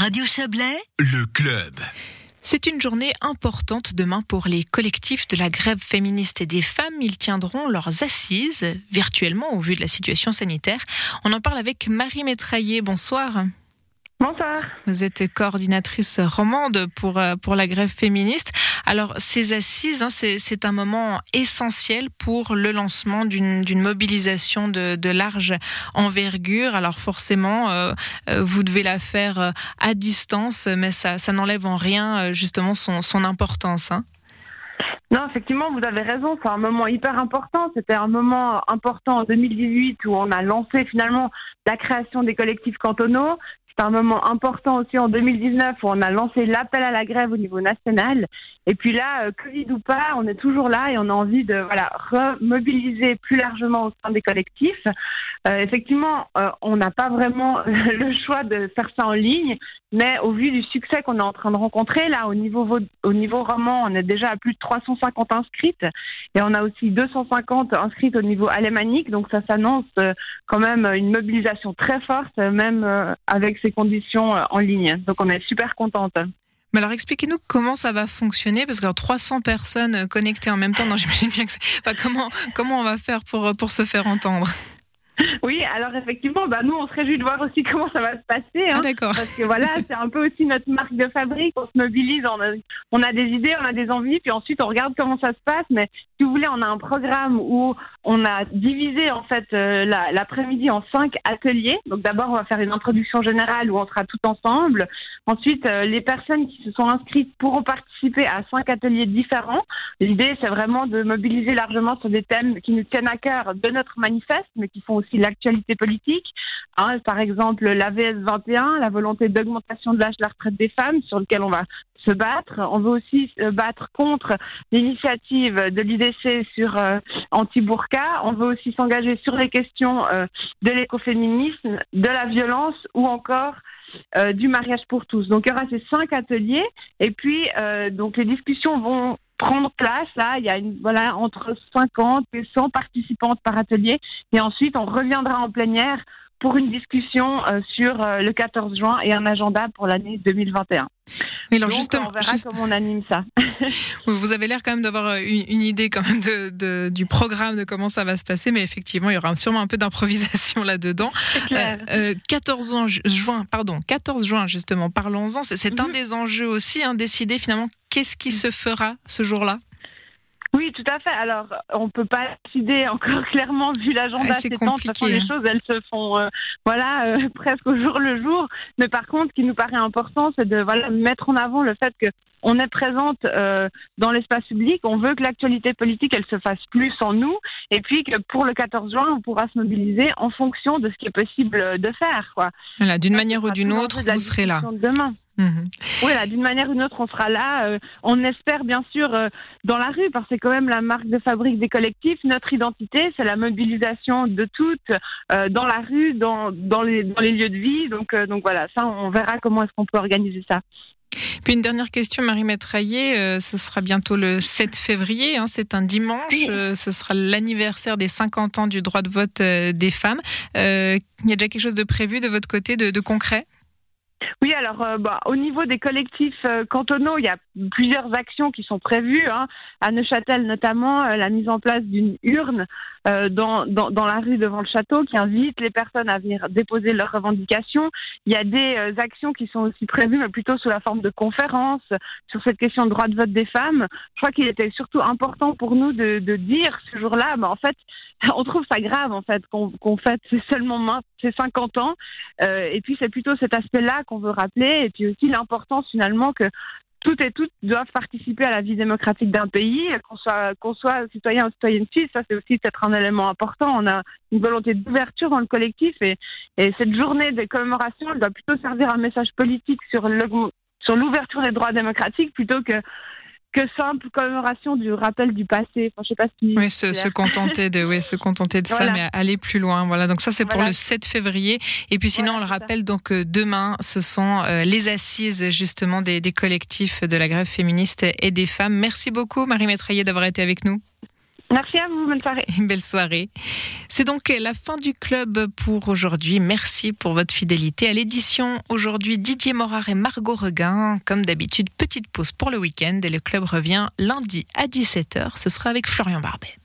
Radio Chablais, le club. C'est une journée importante demain pour les collectifs de la grève féministe et des femmes. Ils tiendront leurs assises virtuellement au vu de la situation sanitaire. On en parle avec Marie Métraillé. Bonsoir. Bonsoir. Vous êtes coordinatrice romande pour, euh, pour la grève féministe. Alors, ces assises, hein, c'est un moment essentiel pour le lancement d'une mobilisation de, large envergure. Alors, forcément, euh, euh, vous devez la faire à distance, mais ça, n'enlève en rien, justement, son, son importance. Hein. Non, effectivement, vous avez raison. C'est un moment hyper important. C'était un moment important en 2018 où on a lancé finalement la création des collectifs cantonaux. C'est un moment important aussi en 2019 où on a lancé l'appel à la grève au niveau national. Et puis là, euh, Covid ou pas, on est toujours là et on a envie de voilà remobiliser plus largement au sein des collectifs. Euh, effectivement, euh, on n'a pas vraiment le choix de faire ça en ligne, mais au vu du succès qu'on est en train de rencontrer, là, au niveau, au niveau roman, on est déjà à plus de 350 inscrites et on a aussi 250 inscrites au niveau alémanique, donc ça s'annonce quand même une mobilisation très forte, même avec ces conditions en ligne. Donc on est super contente. Mais alors expliquez-nous comment ça va fonctionner parce que 300 personnes connectées en même temps, non j'imagine bien que enfin, comment comment on va faire pour se faire entendre? oui, alors effectivement, bah, nous, on se réjouit de voir aussi comment ça va se passer. Hein, ah, d'accord. Parce que voilà, c'est un peu aussi notre marque de fabrique. On se mobilise, on a, on a des idées, on a des envies, puis ensuite on regarde comment ça se passe. Mais si vous voulez, on a un programme où on a divisé en fait euh, l'après-midi en cinq ateliers. Donc d'abord, on va faire une introduction générale où on sera tout ensemble. Ensuite, euh, les personnes qui se sont inscrites pourront participer à cinq ateliers différents. L'idée, c'est vraiment de mobiliser largement sur des thèmes qui nous tiennent à cœur de notre manifeste, mais qui font aussi l'actualité politique. Hein, par exemple, l'AVS 21, la volonté d'augmentation de l'âge de la retraite des femmes, sur lequel on va se battre. On veut aussi se battre contre l'initiative de l'IDC sur euh, anti-burqa. On veut aussi s'engager sur les questions euh, de l'écoféminisme, de la violence ou encore euh, du mariage pour tous. Donc il y aura ces cinq ateliers et puis donc les discussions vont prendre place. Là, il y a une, voilà, entre 50 et 100 participantes par atelier. Et ensuite, on reviendra en plénière pour une discussion euh, sur euh, le 14 juin et un agenda pour l'année 2021. Mais alors justement, on verra comment on anime ça. vous avez l'air quand même d'avoir euh, une, idée quand même de, de, du programme de comment ça va se passer, mais effectivement, il y aura sûrement un peu d'improvisation là-dedans. 14 juin, pardon, 14 juin justement, parlons-en. C'est un mhm. des enjeux aussi, hein, décider finalement qu'est-ce qui se fera ce jour-là? Oui, tout à fait. Alors, on peut pas décider encore clairement vu l'agenda. c'est compliqué. les choses, elles se font, euh, voilà, euh, presque au jour le jour. Mais par contre, ce qui nous paraît important, c'est de voilà mettre en avant le fait que on est présente euh, dans l'espace public. On veut que l'actualité politique, elle se fasse plus en nous. Et puis que pour le 14 juin, on pourra se mobiliser en fonction de ce qui est possible de faire. Quoi. Voilà, d'une manière ou d'une autre, vous serez là. Demain. Mhm. Oui, d'une manière ou d'une autre, on sera là. Euh, on espère bien sûr euh, dans la rue, parce que c'est quand même la marque de fabrique des collectifs. Notre identité, c'est la mobilisation de toutes dans la rue, dans, dans, les, dans les lieux de vie. Donc, donc voilà, ça, on verra comment est-ce qu'on peut organiser ça. Puis une dernière question, Marie Métraillé, euh, ce sera bientôt le 7 février, hein, c'est un dimanche, euh, ce sera l'anniversaire des 50 ans du droit de vote euh, des femmes. il y a déjà quelque chose de prévu de votre côté, de, concret? Oui, alors bah, au niveau des collectifs cantonaux, il y a plusieurs actions qui sont prévues. Hein. À Neuchâtel notamment, la mise en place d'une urne euh, dans, dans, la rue devant le château qui invite les personnes à venir déposer leurs revendications. Il y a des euh, actions qui sont aussi prévues, mais plutôt sous la forme de conférences sur cette question de droit de vote des femmes. Je crois qu'il était surtout important pour nous de, dire ce jour-là, bah, en fait, on trouve ça grave en fait qu'on qu'on fête seulement ces 50 ans. Euh, et puis c'est plutôt cet aspect-là qu'on veut rappeler, et puis aussi l'importance finalement que toutes et toutes doivent participer à la vie démocratique d'un pays, qu'on soit, qu'on soit citoyen ou citoyenne suisse. Ça, c'est aussi peut-être un élément important. On a une volonté d'ouverture dans le collectif et, et cette journée de commémoration, elle doit plutôt servir un message politique sur l'ouverture des droits démocratiques plutôt que que simple commémoration du rappel du passé. Enfin, je sais pas si oui, se, contenter de, oui, se contenter de ça, mais aller plus loin. Voilà. Donc ça, c'est pour le 7 février. Et puis sinon, on le rappelle donc euh, demain, ce sont euh, les assises justement des, des collectifs de la grève féministe et des femmes. Merci beaucoup, Marie Métraillé, d'avoir été avec nous. Merci à vous, bonne soirée. Belle soirée. C'est donc la fin du club pour aujourd'hui. Merci pour votre fidélité à l'édition. Aujourd'hui, Didier Morard et Margot Reguin. Comme d'habitude, petite pause pour le week-end et le club revient lundi à 17h. Ce sera avec Florian Barbet.